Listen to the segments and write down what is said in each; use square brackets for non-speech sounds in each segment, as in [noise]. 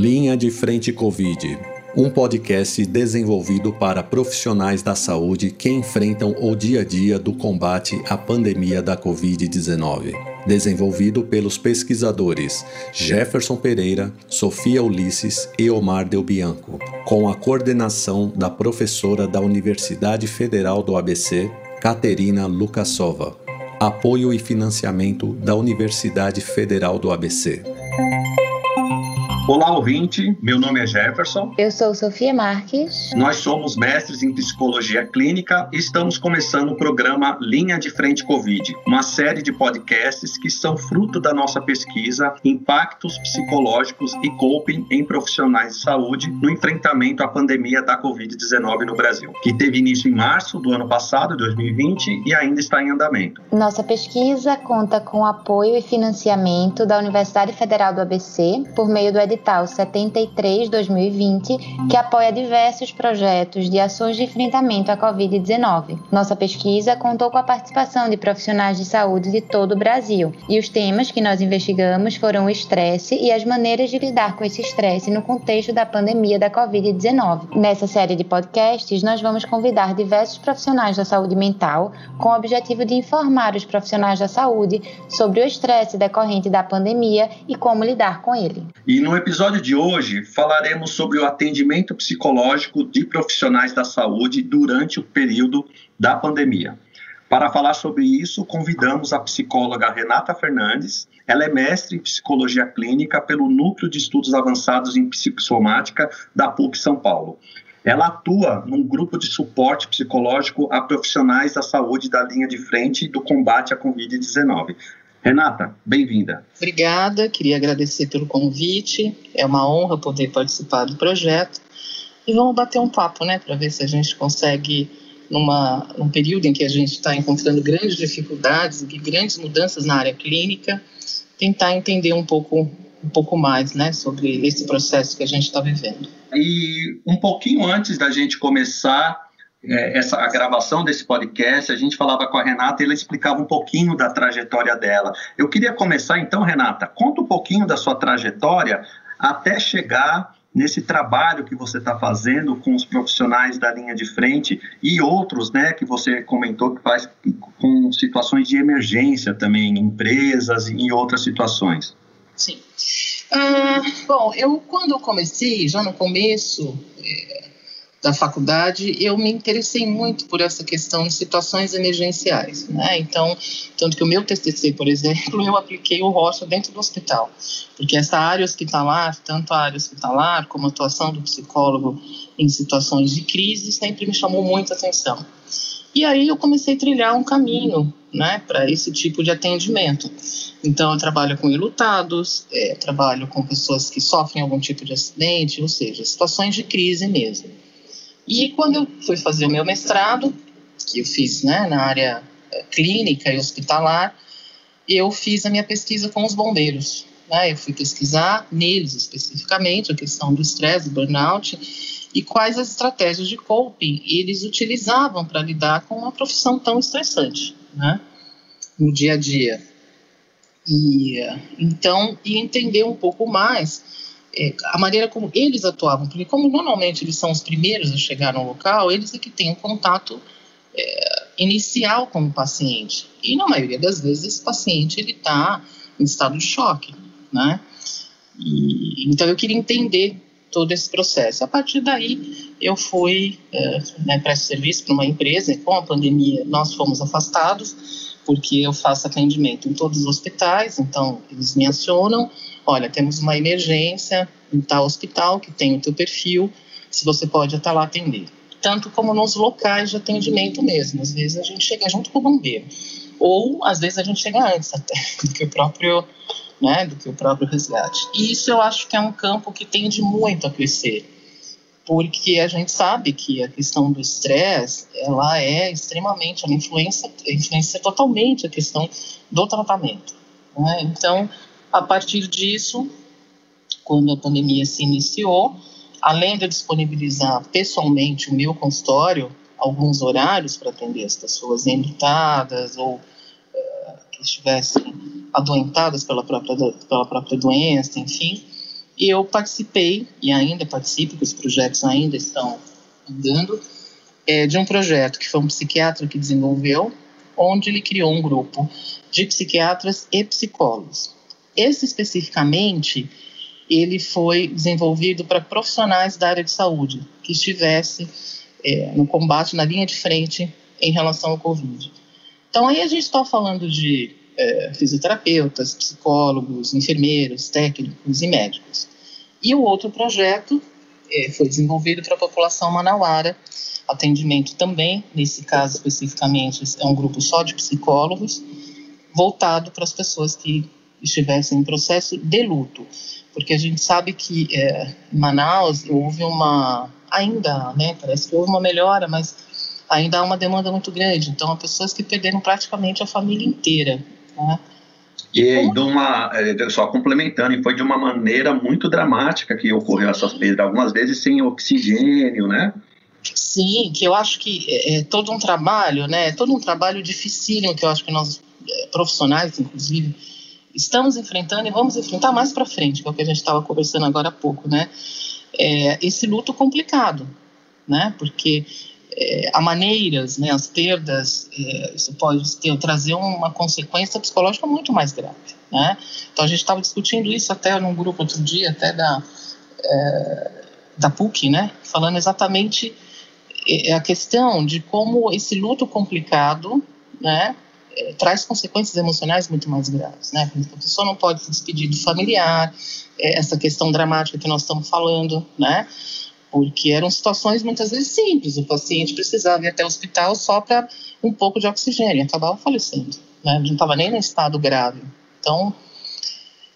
Linha de Frente Covid, um podcast desenvolvido para profissionais da saúde que enfrentam o dia a dia do combate à pandemia da Covid-19. Desenvolvido pelos pesquisadores Jefferson Pereira, Sofia Ulisses e Omar Del Bianco, com a coordenação da professora da Universidade Federal do ABC, Caterina Lukasova. Apoio e financiamento da Universidade Federal do ABC. Olá, ouvinte. Meu nome é Jefferson. Eu sou Sofia Marques. Nós somos mestres em psicologia clínica e estamos começando o programa Linha de Frente Covid, uma série de podcasts que são fruto da nossa pesquisa Impactos Psicológicos e Coping em Profissionais de Saúde no enfrentamento à pandemia da Covid-19 no Brasil, que teve início em março do ano passado, 2020, e ainda está em andamento. Nossa pesquisa conta com apoio e financiamento da Universidade Federal do ABC por meio do edital edital 73-2020, que apoia diversos projetos de ações de enfrentamento à Covid-19. Nossa pesquisa contou com a participação de profissionais de saúde de todo o Brasil, e os temas que nós investigamos foram o estresse e as maneiras de lidar com esse estresse no contexto da pandemia da Covid-19. Nessa série de podcasts, nós vamos convidar diversos profissionais da saúde mental com o objetivo de informar os profissionais da saúde sobre o estresse decorrente da pandemia e como lidar com ele. E no episódio de hoje falaremos sobre o atendimento psicológico de profissionais da saúde durante o período da pandemia. Para falar sobre isso, convidamos a psicóloga Renata Fernandes. Ela é mestre em psicologia clínica pelo Núcleo de Estudos Avançados em Psicossomática da PUC São Paulo. Ela atua num grupo de suporte psicológico a profissionais da saúde da linha de frente do combate à Covid-19. Renata, bem-vinda. Obrigada, queria agradecer pelo convite. É uma honra poder participar do projeto. E vamos bater um papo, né, para ver se a gente consegue, numa, num período em que a gente está encontrando grandes dificuldades e grandes mudanças na área clínica, tentar entender um pouco, um pouco mais, né, sobre esse processo que a gente está vivendo. E um pouquinho antes da gente começar é, essa, a gravação desse podcast, a gente falava com a Renata e ela explicava um pouquinho da trajetória dela. Eu queria começar então, Renata, conta um pouquinho da sua trajetória até chegar nesse trabalho que você está fazendo com os profissionais da linha de frente e outros, né, que você comentou que faz com situações de emergência também, em empresas e outras situações. Sim. Ah, bom, eu quando comecei, já no começo, é, da faculdade, eu me interessei muito por essa questão de situações emergenciais, né? Então, tanto que o meu TCC, por exemplo, [laughs] eu apliquei o Rocha dentro do hospital, porque essa área hospitalar, tanto a área hospitalar como a atuação do psicólogo em situações de crise, sempre me chamou muita atenção. E aí eu comecei a trilhar um caminho, né, para esse tipo de atendimento. Então, eu trabalho com ilutados, é, trabalho com pessoas que sofrem algum tipo de acidente, ou seja, situações de crise mesmo. E quando eu fui fazer o meu mestrado, que eu fiz né, na área eh, clínica e hospitalar, eu fiz a minha pesquisa com os bombeiros. Né? Eu fui pesquisar neles especificamente a questão do estresse, do burnout e quais as estratégias de coping eles utilizavam para lidar com uma profissão tão estressante, né? no dia a dia. E então, e entender um pouco mais a maneira como eles atuavam, porque como normalmente eles são os primeiros a chegar no local, eles é que têm um contato é, inicial com o paciente. E na maioria das vezes esse paciente ele está em estado de choque, né? E, então eu queria entender todo esse processo. A partir daí eu fui é, né, presto serviço para uma empresa. E com a pandemia nós fomos afastados porque eu faço atendimento em todos os hospitais, então eles me acionam olha, temos uma emergência em tal hospital que tem o teu perfil, se você pode até lá atender. Tanto como nos locais de atendimento mesmo. Às vezes a gente chega junto com o bombeiro. Ou, às vezes, a gente chega antes até [laughs] do que o próprio, né, do que o próprio resgate. E isso eu acho que é um campo que tende muito a crescer. Porque a gente sabe que a questão do estresse, ela é extremamente, ela influencia, influencia totalmente a questão do tratamento. Né? Então, a partir disso, quando a pandemia se iniciou, além de disponibilizar pessoalmente o meu consultório, alguns horários para atender as pessoas enlutadas ou uh, que estivessem adoentadas pela própria, pela própria doença, enfim, E eu participei, e ainda participo, porque os projetos ainda estão andando, é, de um projeto que foi um psiquiatra que desenvolveu, onde ele criou um grupo de psiquiatras e psicólogos. Esse especificamente, ele foi desenvolvido para profissionais da área de saúde que estivesse é, no combate na linha de frente em relação ao Covid. Então aí a gente está falando de é, fisioterapeutas, psicólogos, enfermeiros, técnicos e médicos. E o outro projeto é, foi desenvolvido para a população manauara, atendimento também, nesse caso especificamente é um grupo só de psicólogos, voltado para as pessoas que estivessem em processo de luto, porque a gente sabe que é, em Manaus houve uma, ainda, né, parece que houve uma melhora, mas ainda há uma demanda muito grande, então há pessoas que perderam praticamente a família inteira, né? E de uma, é, só complementando, e foi de uma maneira muito dramática que ocorreu essas perdas, algumas vezes sem oxigênio, né? Sim, que eu acho que é, é todo um trabalho, né? Todo um trabalho dificílimo que eu acho que nós é, profissionais, inclusive, estamos enfrentando e vamos enfrentar mais para frente, que é o que a gente estava conversando agora há pouco, né? É, esse luto complicado, né? Porque é, há maneiras, né? As perdas, é, isso pode ter, trazer uma consequência psicológica muito mais grave, né? Então a gente estava discutindo isso até num grupo outro dia, até da é, da PUC, né? Falando exatamente é, a questão de como esse luto complicado, né? É, traz consequências emocionais muito mais graves, né? A pessoa não pode se despedir do familiar, é, essa questão dramática que nós estamos falando, né? Porque eram situações muitas vezes simples, o paciente precisava ir até o hospital só para um pouco de oxigênio acabava falecendo, né? Não estava nem em estado grave. Então,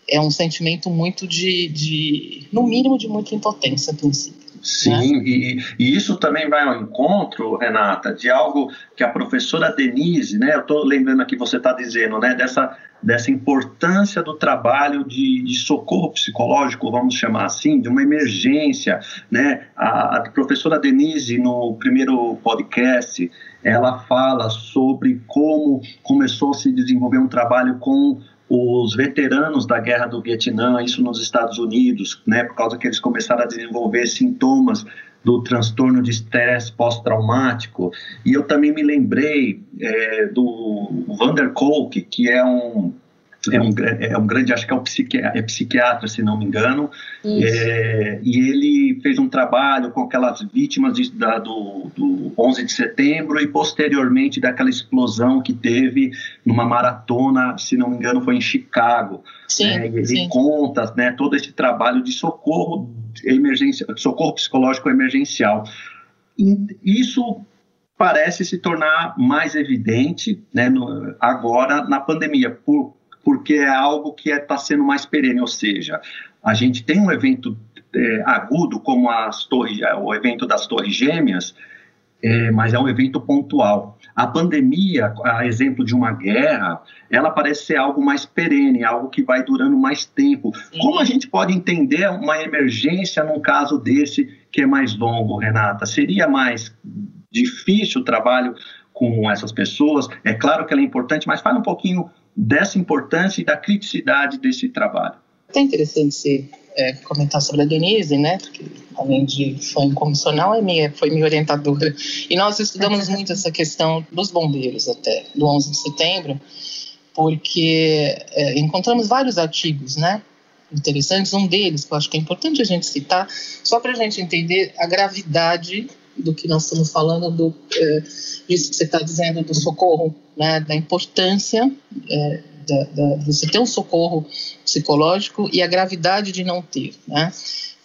é um sentimento muito de, de no mínimo, de muita impotência a princípio. Sim, né? e, e, isso também vai ao encontro, Renata, de algo que a professora Denise, né, eu estou lembrando aqui, você está dizendo, né, dessa, dessa importância do trabalho de, de, socorro psicológico, vamos chamar assim, de uma emergência, né, a, a professora Denise, no primeiro podcast, ela fala sobre como começou a se desenvolver um trabalho com os veteranos da guerra do Vietnã, isso nos Estados Unidos, né, por causa que eles começaram a desenvolver sintomas do transtorno de estresse pós-traumático. E eu também me lembrei é, do Vander Kolk, que é um é um, é um grande, acho que é, um psiquiatra, é psiquiatra, se não me engano, é, e ele fez um trabalho com aquelas vítimas de, da, do, do 11 de setembro e posteriormente daquela explosão que teve numa maratona, se não me engano, foi em Chicago. Sim, né, ele sim. conta né, todo esse trabalho de socorro, emergência, socorro psicológico emergencial. Isso parece se tornar mais evidente né, no, agora na pandemia, por porque é algo que está é, sendo mais perene, ou seja, a gente tem um evento é, agudo como as torres, é, o evento das torres gêmeas, é, mas é um evento pontual. A pandemia, a exemplo de uma guerra, ela parece ser algo mais perene, algo que vai durando mais tempo. Sim. Como a gente pode entender uma emergência num caso desse que é mais longo, Renata? Seria mais difícil o trabalho com essas pessoas? É claro que ela é importante, mas fala um pouquinho dessa importância e da criticidade desse trabalho. É interessante você é, comentar sobre a Denise, né? Porque além de foi incomissional, é minha, foi minha orientadora. E nós estudamos muito essa questão dos bombeiros até, do 11 de setembro, porque é, encontramos vários artigos, né? Interessantes. Um deles, que eu acho que é importante a gente citar, só para a gente entender a gravidade do que nós estamos falando, do, é, disso que você está dizendo do socorro, né, da importância é, da, da, de você ter um socorro psicológico e a gravidade de não ter. Né?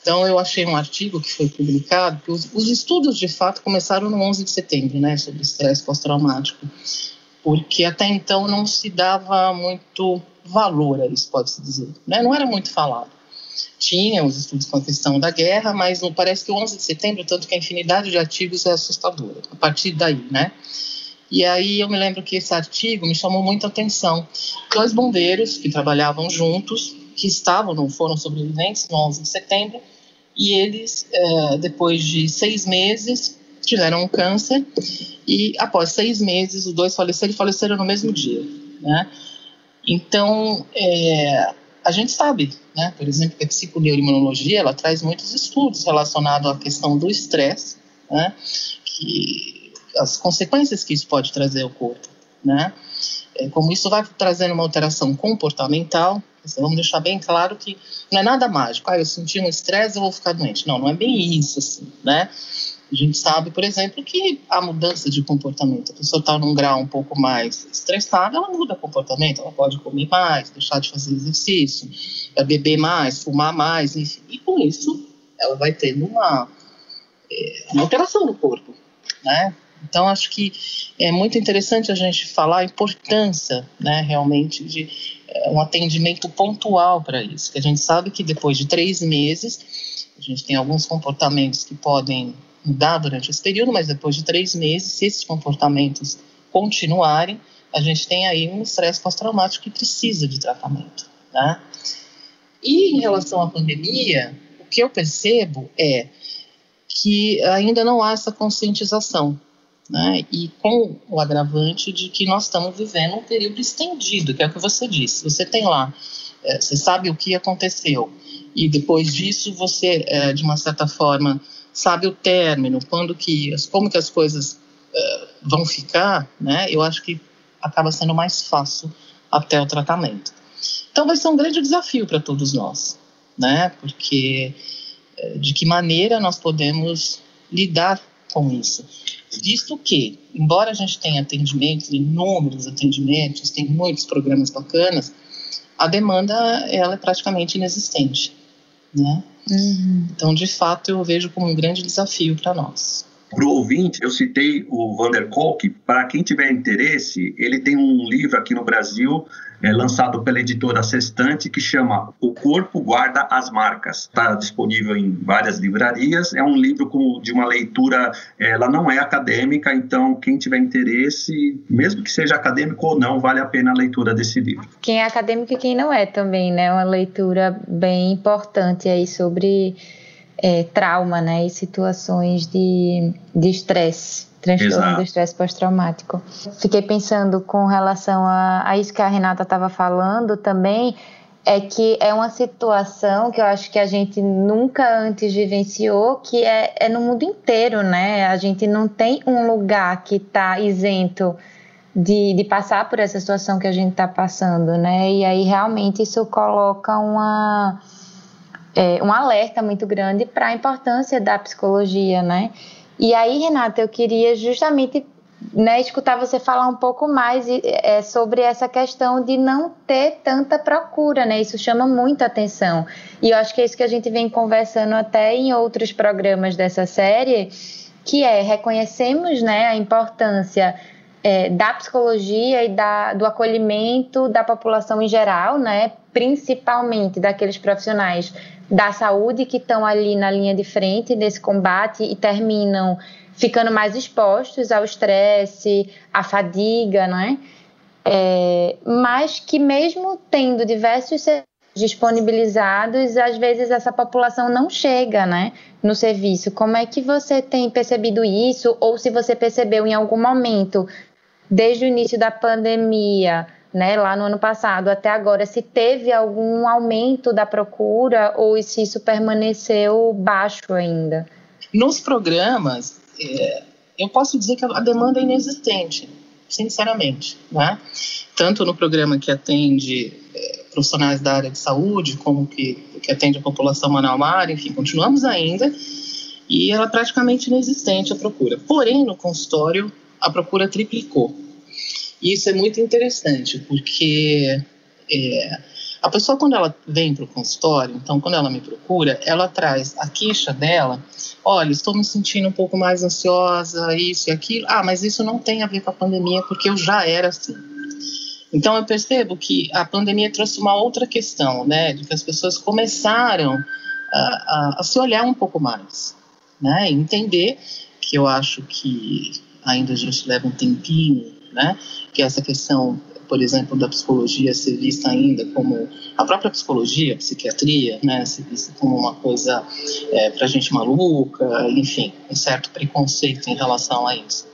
Então, eu achei um artigo que foi publicado, que os, os estudos, de fato, começaram no 11 de setembro, né, sobre estresse pós-traumático, porque até então não se dava muito valor a isso, pode-se dizer. Né? Não era muito falado tinha os estudos com a questão da guerra, mas não parece que o 11 de setembro, tanto que a infinidade de artigos é assustadora, a partir daí, né? E aí eu me lembro que esse artigo me chamou muita atenção. Dois bombeiros que trabalhavam juntos, que estavam, não foram sobreviventes no 11 de setembro, e eles, é, depois de seis meses, tiveram um câncer, e após seis meses, os dois faleceram e faleceram no mesmo dia, né? Então, é, a gente sabe, né, por exemplo, que a psiconeuroimunologia ela traz muitos estudos relacionados à questão do estresse, né, que as consequências que isso pode trazer ao corpo, né, é, como isso vai trazendo uma alteração comportamental, vamos deixar bem claro que não é nada mágico. Ah, eu senti um estresse, eu vou ficar doente. Não, não é bem isso, assim, né? A gente sabe, por exemplo, que a mudança de comportamento, a pessoa está num grau um pouco mais estressada, ela muda comportamento, ela pode comer mais, deixar de fazer exercício, beber mais, fumar mais, enfim. E com isso, ela vai tendo uma, é, uma alteração no corpo, né? Então, acho que é muito interessante a gente falar a importância, né, realmente, de é, um atendimento pontual para isso, que a gente sabe que depois de três meses, a gente tem alguns comportamentos que podem mudar durante esse período, mas depois de três meses, se esses comportamentos continuarem, a gente tem aí um estresse pós-traumático que precisa de tratamento, né? E em relação à pandemia, o que eu percebo é que ainda não há essa conscientização né? E com o agravante de que nós estamos vivendo um período estendido, que é o que você disse. Você tem lá, é, você sabe o que aconteceu, e depois disso você, é, de uma certa forma, sabe o término, quando que, como que as coisas é, vão ficar, né? Eu acho que acaba sendo mais fácil até o tratamento. Então vai ser um grande desafio para todos nós, né? Porque é, de que maneira nós podemos lidar com isso? Visto que, embora a gente tenha atendimentos, inúmeros atendimentos, tem muitos programas bacanas, a demanda ela é praticamente inexistente, né? Uhum. Então, de fato, eu vejo como um grande desafio para nós. Para o ouvinte, eu citei o Vander Kolk. Para quem tiver interesse, ele tem um livro aqui no Brasil, é, lançado pela editora Sextante, que chama O Corpo Guarda as Marcas. Está disponível em várias livrarias. É um livro com, de uma leitura, ela não é acadêmica, então quem tiver interesse, mesmo que seja acadêmico ou não, vale a pena a leitura desse livro. Quem é acadêmico e quem não é também, né? Uma leitura bem importante aí sobre é, trauma, né, e situações de estresse, transtorno Exato. do estresse pós-traumático. Fiquei pensando com relação a, a isso que a Renata estava falando também, é que é uma situação que eu acho que a gente nunca antes vivenciou, que é, é no mundo inteiro, né? A gente não tem um lugar que está isento de, de passar por essa situação que a gente está passando, né? E aí realmente isso coloca uma é, um alerta muito grande para a importância da psicologia, né? E aí, Renata, eu queria justamente né, escutar você falar um pouco mais é, sobre essa questão de não ter tanta procura, né? Isso chama muita atenção. E eu acho que é isso que a gente vem conversando até em outros programas dessa série, que é reconhecemos né, a importância é, da psicologia e da, do acolhimento da população em geral, né? Principalmente daqueles profissionais da saúde que estão ali na linha de frente desse combate e terminam ficando mais expostos ao estresse, à fadiga, né? É, mas que mesmo tendo diversos disponibilizados, às vezes essa população não chega, né, no serviço. Como é que você tem percebido isso ou se você percebeu em algum momento desde o início da pandemia né, lá no ano passado até agora, se teve algum aumento da procura ou se isso permaneceu baixo ainda? Nos programas, é, eu posso dizer que a demanda é inexistente, sinceramente, né? Tanto no programa que atende é, profissionais da área de saúde, como que, que atende a população Manaus enfim, continuamos ainda, e ela é praticamente inexistente a procura. Porém, no consultório, a procura triplicou. E isso é muito interessante, porque é, a pessoa, quando ela vem para o consultório, então, quando ela me procura, ela traz a queixa dela: olha, estou me sentindo um pouco mais ansiosa, isso e aquilo. Ah, mas isso não tem a ver com a pandemia, porque eu já era assim. Então, eu percebo que a pandemia trouxe uma outra questão, né, de que as pessoas começaram a, a, a se olhar um pouco mais, né, entender que eu acho que ainda a gente leva um tempinho né? Que é essa questão, por exemplo, da psicologia ser vista ainda como a própria psicologia, a psiquiatria, né? Ser vista como uma coisa é, para gente maluca, enfim, um certo preconceito em relação a isso.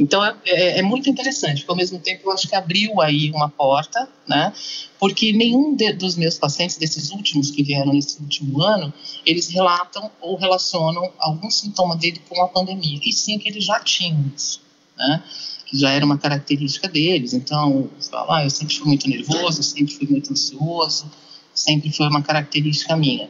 Então é, é, é, muito interessante, porque ao mesmo tempo eu acho que abriu aí uma porta, né? Porque nenhum de, dos meus pacientes, desses últimos que vieram nesse último ano, eles relatam ou relacionam algum sintoma dele com a pandemia, e sim que eles já tinham isso, né? Que já era uma característica deles. Então, ah, eu sempre fui muito nervoso, sempre fui muito ansioso, sempre foi uma característica minha.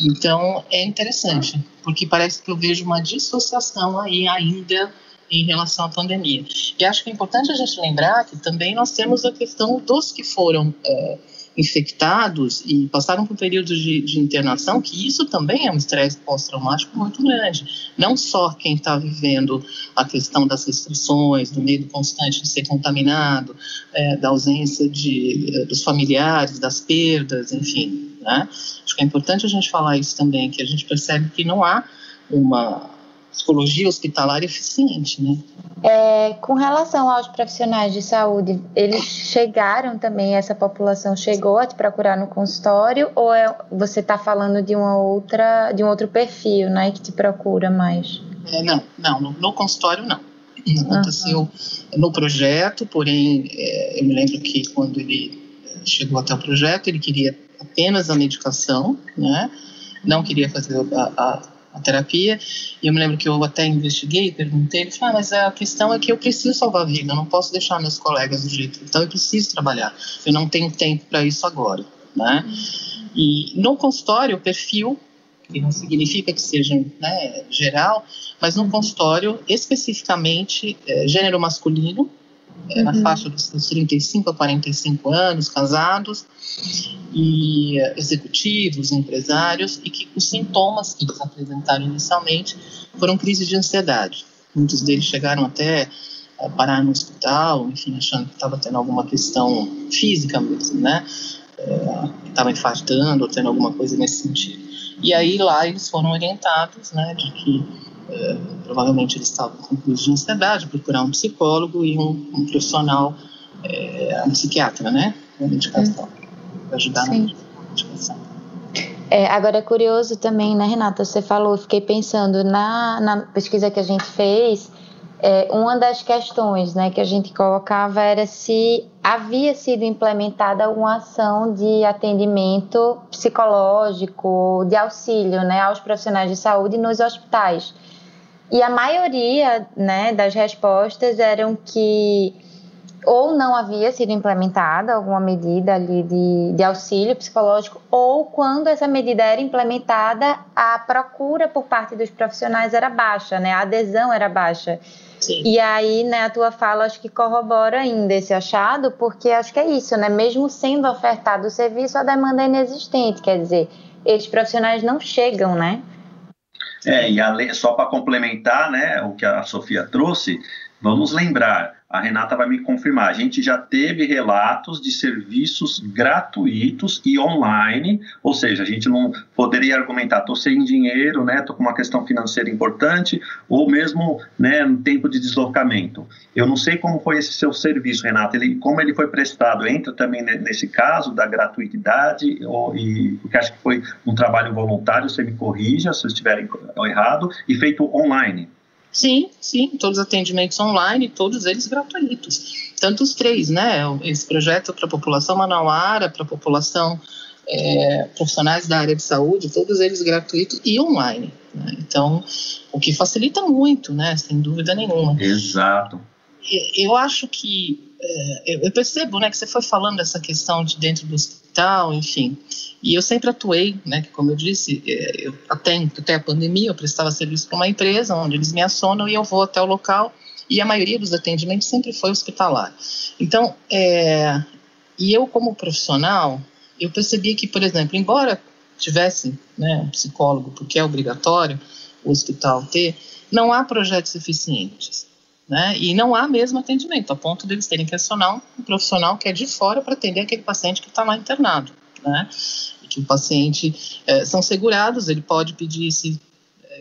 Então, é interessante, porque parece que eu vejo uma dissociação aí ainda em relação à pandemia. E acho que é importante a gente lembrar que também nós temos a questão dos que foram é, infectados e passaram por períodos de, de, internação, que isso também é um estresse pós-traumático muito grande. Não só quem está vivendo a questão das restrições, do medo constante de ser contaminado, é, da ausência de, é, dos familiares, das perdas, enfim. Né? Acho que é importante a gente falar isso também, que a gente percebe que não há uma psicologia hospitalar eficiente, né? É, com relação aos profissionais de saúde, eles chegaram também, essa população chegou a te procurar no consultório ou é, você está falando de uma outra, de um outro perfil, né, que te procura mais? É, não, não, no, no, consultório não. Aconteceu uhum. no projeto, porém, é, eu me lembro que quando ele chegou até o projeto, ele queria apenas a medicação, né? Não queria fazer a, a a terapia. E eu me lembro que eu até investiguei, perguntei, ele falou, ah, mas a questão é que eu preciso salvar a vida, eu não posso deixar meus colegas do jeito, então eu preciso trabalhar, eu não tenho tempo para isso agora, né? E no consultório, o perfil, que não significa que seja né, geral, mas no consultório, especificamente, é, gênero masculino, é, uhum. na faixa dos 35 a 45 anos, casados, e executivos, empresários, e que os sintomas que eles apresentaram inicialmente foram crises de ansiedade. Muitos deles chegaram até a parar no hospital, enfim, achando que estava tendo alguma questão física mesmo, né? Uh, estava infartando ou tendo alguma coisa nesse sentido. E aí lá eles foram orientados, né, de que é, provavelmente eles estavam com crise de ansiedade, procurar um psicólogo e um, um profissional, é, um psiquiatra, né, com medicação, para ajudar Sim. na medicação. É, agora é curioso também, né, Renata? Você falou, fiquei pensando na, na pesquisa que a gente fez, é, uma das questões né, que a gente colocava era se havia sido implementada alguma ação de atendimento psicológico, de auxílio né, aos profissionais de saúde nos hospitais. E a maioria né, das respostas eram que ou não havia sido implementada alguma medida ali de, de auxílio psicológico, ou quando essa medida era implementada, a procura por parte dos profissionais era baixa, né? A adesão era baixa. Sim. E aí, né, a tua fala acho que corrobora ainda esse achado, porque acho que é isso, né? Mesmo sendo ofertado o serviço, a demanda é inexistente, quer dizer, esses profissionais não chegam, né? É, e além, só para complementar né, o que a Sofia trouxe, vamos lembrar, a Renata vai me confirmar, a gente já teve relatos de serviços gratuitos e online, ou seja, a gente não poderia argumentar, estou sem dinheiro, né, estou com uma questão financeira importante, ou mesmo né, no tempo de deslocamento. Eu não sei como foi esse seu serviço, Renata, ele, como ele foi prestado, entra também nesse caso da gratuidade, ou, e, porque acho que foi um trabalho voluntário, você me corrija se eu estiver errado, e feito online. Sim, sim, todos os atendimentos online, todos eles gratuitos. Tanto os três, né? Esse projeto para a população manauara, para a população é, profissionais da área de saúde, todos eles gratuitos e online. Né? Então, o que facilita muito, né? Sem dúvida nenhuma. Exato. Eu acho que é, eu percebo, né, que você foi falando dessa questão de dentro do hospital, enfim. E eu sempre atuei, né, como eu disse, é, eu, até, até a pandemia eu prestava serviço para uma empresa onde eles me acionam e eu vou até o local e a maioria dos atendimentos sempre foi hospitalar. Então, é, e eu como profissional, eu percebia que, por exemplo, embora tivesse né, um psicólogo, porque é obrigatório o hospital ter, não há projetos eficientes. Né? E não há mesmo atendimento, a ponto deles terem que acionar um profissional que é de fora para atender aquele paciente que está lá internado né? E que o paciente é, são segurados, ele pode pedir esse,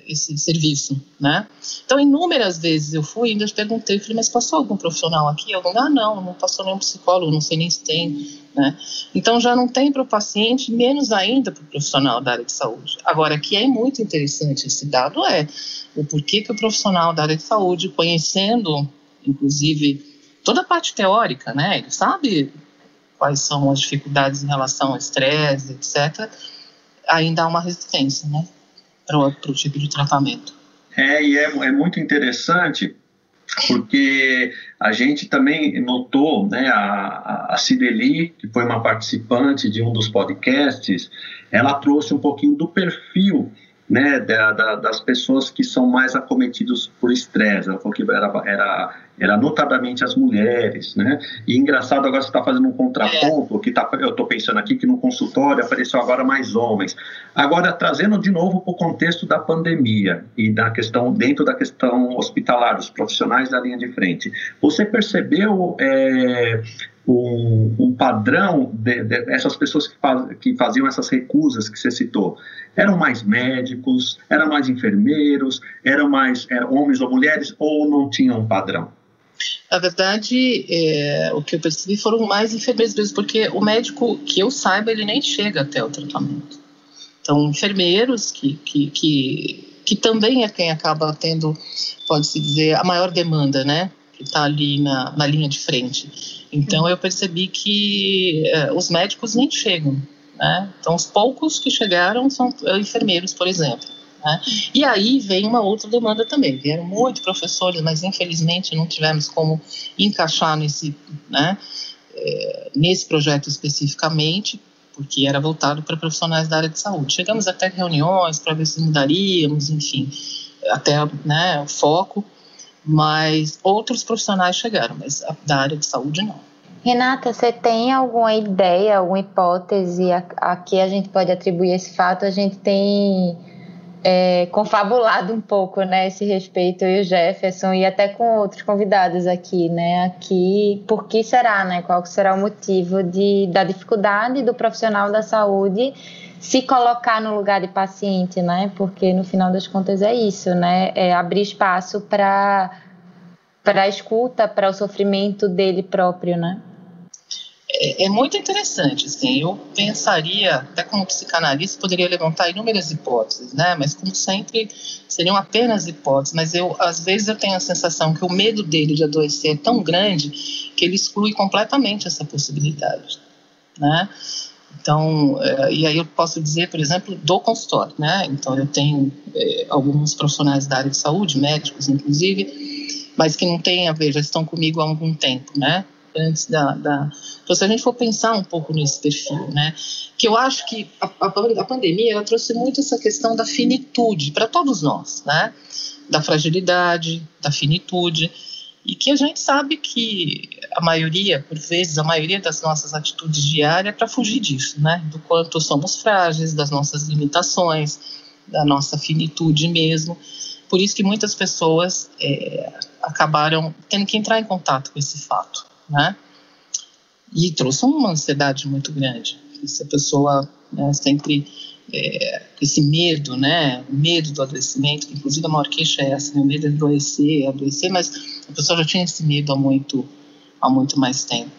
esse serviço, né? Então, inúmeras vezes eu fui, ainda perguntei, falei, mas passou algum profissional aqui? Algum, ah, não, não passou nenhum psicólogo, não sei nem se tem, né? Então, já não tem para o paciente, menos ainda para o profissional da área de saúde. Agora, que é muito interessante esse dado é o porquê que o profissional da área de saúde, conhecendo, inclusive, toda a parte teórica, né? Ele sabe quais são as dificuldades em relação ao estresse, etc., ainda há uma resistência, né? para o tipo de tratamento. É, e é, é muito interessante porque a gente também notou, né, a, a Cideli, que foi uma participante de um dos podcasts, ela trouxe um pouquinho do perfil né, da, da, das pessoas que são mais acometidos por estresse. Ela falou que era, era era notadamente as mulheres, né? E engraçado, agora você está fazendo um contraponto, que tá, eu estou pensando aqui que no consultório apareceu agora mais homens. Agora, trazendo de novo para o contexto da pandemia e da questão, dentro da questão hospitalar, dos profissionais da linha de frente, você percebeu é, um, um, padrão dessas de pessoas que, faz, que faziam essas recusas que você citou? Eram mais médicos, eram mais enfermeiros, eram mais homens ou mulheres, ou não tinham um padrão? Na verdade, é, o que eu percebi foram mais enfermeiros mesmo, porque o médico, que eu saiba, ele nem chega até o tratamento. Então, enfermeiros que, que, que, que também é quem acaba tendo, pode-se dizer, a maior demanda, né? Que está ali na, na linha de frente. Então, eu percebi que é, os médicos nem chegam. Né? Então, os poucos que chegaram são enfermeiros, por exemplo. Né? E aí vem uma outra demanda também. Vieram muitos professores, mas infelizmente não tivemos como encaixar nesse, né, é, nesse projeto especificamente, porque era voltado para profissionais da área de saúde. Chegamos até reuniões para ver se mudaríamos, enfim, até né, o foco, mas outros profissionais chegaram, mas da área de saúde não. Renata, você tem alguma ideia, alguma hipótese a, a que a gente pode atribuir esse fato? A gente tem é, confabulado um pouco, né, esse respeito, eu e o Jefferson, e até com outros convidados aqui, né, aqui, por que será, né, qual será o motivo de, da dificuldade do profissional da saúde se colocar no lugar de paciente, né, porque no final das contas é isso, né, é abrir espaço para para a escuta, para o sofrimento dele próprio, né? É, é, muito interessante, assim, eu pensaria, até como psicanalista, poderia levantar inúmeras hipóteses, né, mas como sempre, seriam apenas hipóteses, mas eu, às vezes eu tenho a sensação que o medo dele de adoecer é tão grande que ele exclui completamente essa possibilidade, né, então, é, e aí eu posso dizer, por exemplo, do consultório, né, então eu tenho é, alguns profissionais da área de saúde, médicos inclusive, mas que não têm a ver, já estão comigo há algum tempo, né, antes da, da então, se a gente for pensar um pouco nesse perfil, né, que eu acho que a, a, a pandemia ela trouxe muito essa questão da finitude para todos nós, né, da fragilidade, da finitude, e que a gente sabe que a maioria, por vezes, a maioria das nossas atitudes diárias é para fugir disso, né, do quanto somos frágeis, das nossas limitações, da nossa finitude mesmo. Por isso que muitas pessoas é, acabaram tendo que entrar em contato com esse fato, né? E trouxe uma ansiedade muito grande. Se a pessoa né, sempre é, esse medo, né, o medo do adoecimento, que inclusive a maior queixa é essa, né, o medo de adoecer, adoecer, mas a pessoa já tinha esse medo há muito, há muito mais tempo.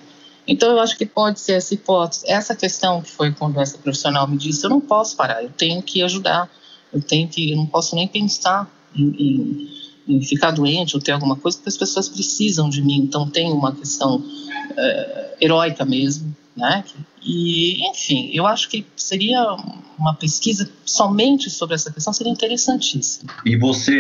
Então eu acho que pode ser essa hipótese, essa questão que foi essa profissional me disse, eu não posso parar, eu tenho que ajudar, eu tenho que, eu não posso nem pensar em, em, em ficar doente ou ter alguma coisa, porque as pessoas precisam de mim, então tem uma questão é, heróica mesmo, né? E, enfim, eu acho que seria uma pesquisa somente sobre essa questão seria interessantíssima. E você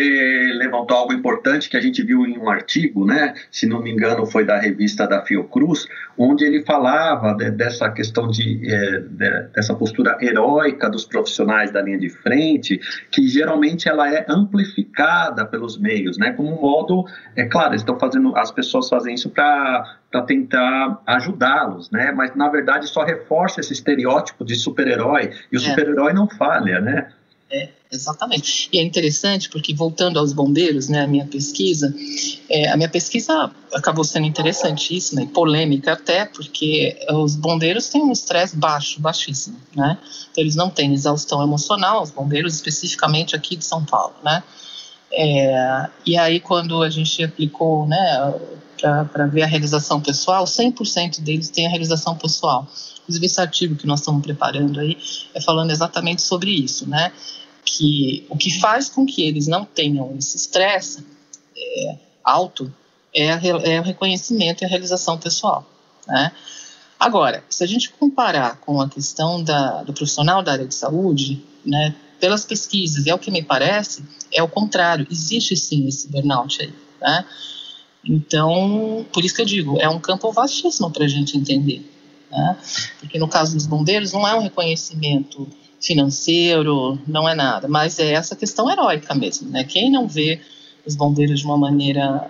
levantou algo importante que a gente viu em um artigo, né? Se não me engano, foi da revista da Fiocruz, onde ele falava de, dessa questão de, é, de, dessa postura heróica dos profissionais da linha de frente, que geralmente ela é amplificada pelos meios, né? Como um modo, é claro, estão fazendo, as pessoas fazem isso para tentar ajudá-los, né? Mas na verdade só reforça esse estereótipo de super-herói e o é. super-herói não falha, né? É, exatamente. E é interessante porque, voltando aos bombeiros, né, a minha pesquisa, é, a minha pesquisa acabou sendo interessantíssima e polêmica até, porque os bombeiros têm um estresse baixo, baixíssimo, né? Então, eles não têm exaustão emocional, os bombeiros especificamente aqui de São Paulo, né? É, e aí, quando a gente aplicou, né, para ver a realização pessoal, 100% deles têm a realização pessoal. Inclusive, esse artigo que nós estamos preparando aí é falando exatamente sobre isso, né? Que o que faz com que eles não tenham esse estresse é, alto é, a, é, o reconhecimento e a realização pessoal, né? Agora, se a gente comparar com a questão da, do profissional da área de saúde, né, pelas pesquisas, e é o que me parece, é o contrário, existe sim esse burnout aí, né? Então, por isso que eu digo, é um campo vastíssimo para a gente entender. Né? Porque no caso dos bombeiros não é um reconhecimento financeiro, não é nada, mas é essa questão heróica mesmo. Né? Quem não vê os bombeiros de uma maneira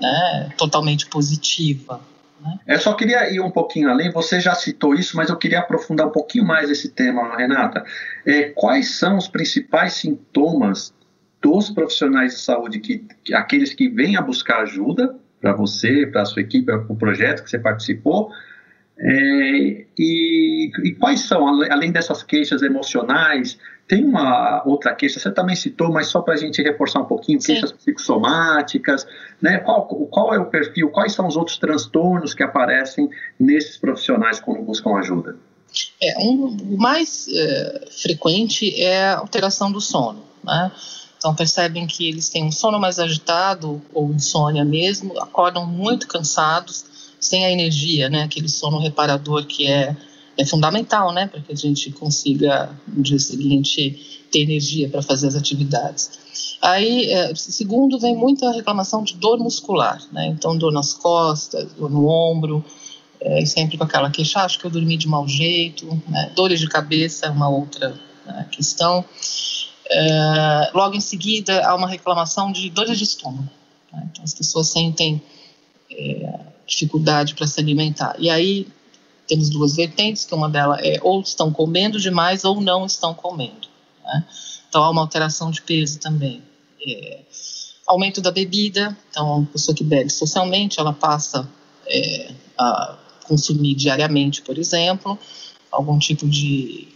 né, totalmente positiva? Né? Eu só queria ir um pouquinho além, você já citou isso, mas eu queria aprofundar um pouquinho mais esse tema, Renata. É, quais são os principais sintomas dos profissionais de saúde, que, que aqueles que vêm a buscar ajuda para você, para a sua equipe, para o projeto que você participou, é, e, e, quais são, além dessas queixas emocionais, tem uma outra queixa, você também citou, mas só para a gente reforçar um pouquinho, Sim. queixas psicossomáticas, né? Qual, qual é o perfil, quais são os outros transtornos que aparecem nesses profissionais quando buscam ajuda? É, um, o mais é, frequente é a alteração do sono, né? Então percebem que eles têm um sono mais agitado ou insônia mesmo, acordam muito cansados, sem a energia, né? Aquele sono reparador que é, é fundamental, né? Para que a gente consiga no dia seguinte ter energia para fazer as atividades. Aí, é, segundo, vem muita reclamação de dor muscular, né? Então dor nas costas, dor no ombro, é, sempre com aquela queixa, ah, acho que eu dormi de mau jeito, né? dores de cabeça é uma outra né, questão. É, logo em seguida, há uma reclamação de dores de estômago. Né? Então, as pessoas sentem é, dificuldade para se alimentar. E aí, temos duas vertentes, que uma delas é ou estão comendo demais ou não estão comendo. Né? Então, há uma alteração de peso também. É, aumento da bebida, então, a pessoa que bebe socialmente, ela passa é, a consumir diariamente, por exemplo, algum tipo de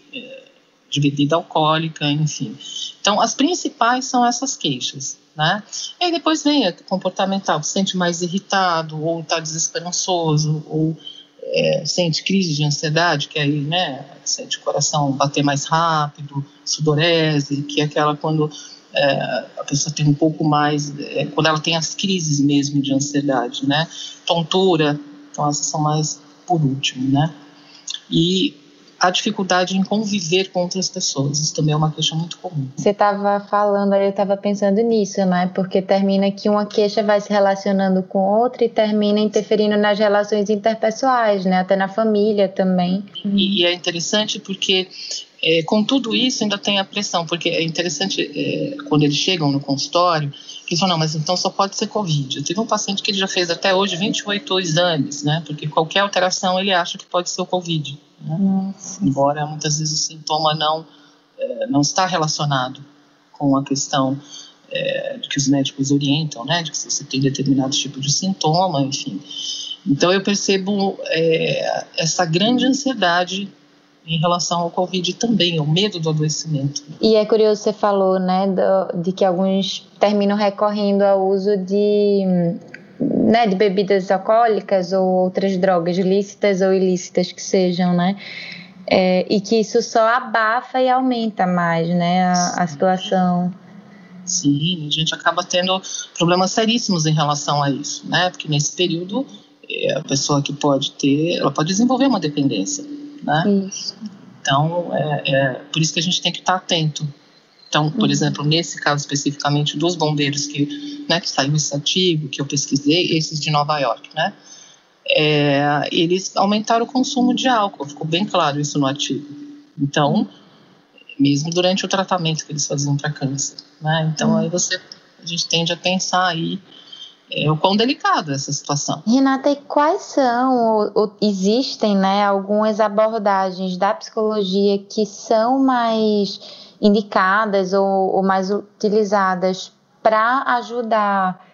de bebida alcoólica, enfim. Então, as principais são essas queixas, né? E aí depois vem a comportamental, se sente mais irritado, ou está desesperançoso, ou é, sente crise de ansiedade, que aí, né, sente o coração bater mais rápido, sudorese, que é aquela quando é, a pessoa tem um pouco mais, é, quando ela tem as crises mesmo de ansiedade, né? Tontura, então essas são mais por último, né? E a dificuldade em conviver com outras pessoas. Isso também é uma queixa muito comum. Você estava falando, eu estava pensando nisso, né? Porque termina que uma queixa vai se relacionando com outra e termina interferindo nas relações interpessoais, né? Até na família também. E, e é interessante porque é, com tudo isso ainda tem a pressão, porque é interessante é, quando eles chegam no consultório que falam, não, mas então só pode ser Covid. Eu tive um paciente que ele já fez até hoje 28 exames, né? Porque qualquer alteração ele acha que pode ser o Covid. Né? Embora muitas vezes o sintoma não, é, não está relacionado com a questão é, que os médicos orientam, né? De que você tem determinado tipo de sintoma, enfim. Então eu percebo é, essa grande ansiedade em relação ao Covid também, o medo do adoecimento. E é curioso, você falou, né, do, de que alguns terminam recorrendo ao uso de, né, de bebidas alcoólicas ou outras drogas lícitas ou ilícitas que sejam, né, é, e que isso só abafa e aumenta mais, né, a, a situação. Sim, a gente acaba tendo problemas seríssimos em relação a isso, né, porque nesse período é, a pessoa que pode ter, ela pode desenvolver uma dependência né? Isso. Então, é, é, por isso que a gente tem que estar atento. Então, por uhum. exemplo, nesse caso especificamente dos bombeiros que, né, que saiu esse artigo que eu pesquisei, esses de Nova York, né? É, eles aumentaram o consumo de álcool, ficou bem claro isso no artigo. Então, mesmo durante o tratamento que eles faziam para câncer, né? Então, uhum. aí você, a gente tende a pensar aí é, o quão delicado essa situação. Renata, e quais são, ou, ou, existem, né, algumas abordagens da psicologia que são mais indicadas ou, ou mais utilizadas para ajudar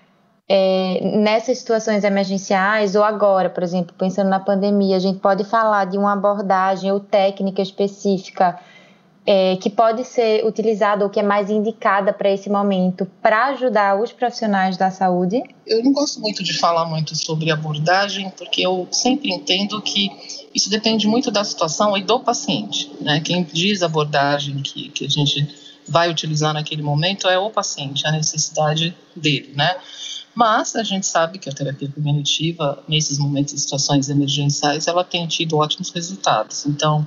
é, nessas situações emergenciais ou agora, por exemplo, pensando na pandemia, a gente pode falar de uma abordagem ou técnica específica é, que pode ser utilizada ou que é mais indicada para esse momento para ajudar os profissionais da saúde? Eu não gosto muito de falar muito sobre abordagem, porque eu sempre entendo que isso depende muito da situação e do paciente. Né? Quem diz abordagem que, que a gente vai utilizar naquele momento é o paciente, a necessidade dele, né? Mas a gente sabe que a terapia cognitiva, nesses momentos de situações emergenciais, ela tem tido ótimos resultados. Então,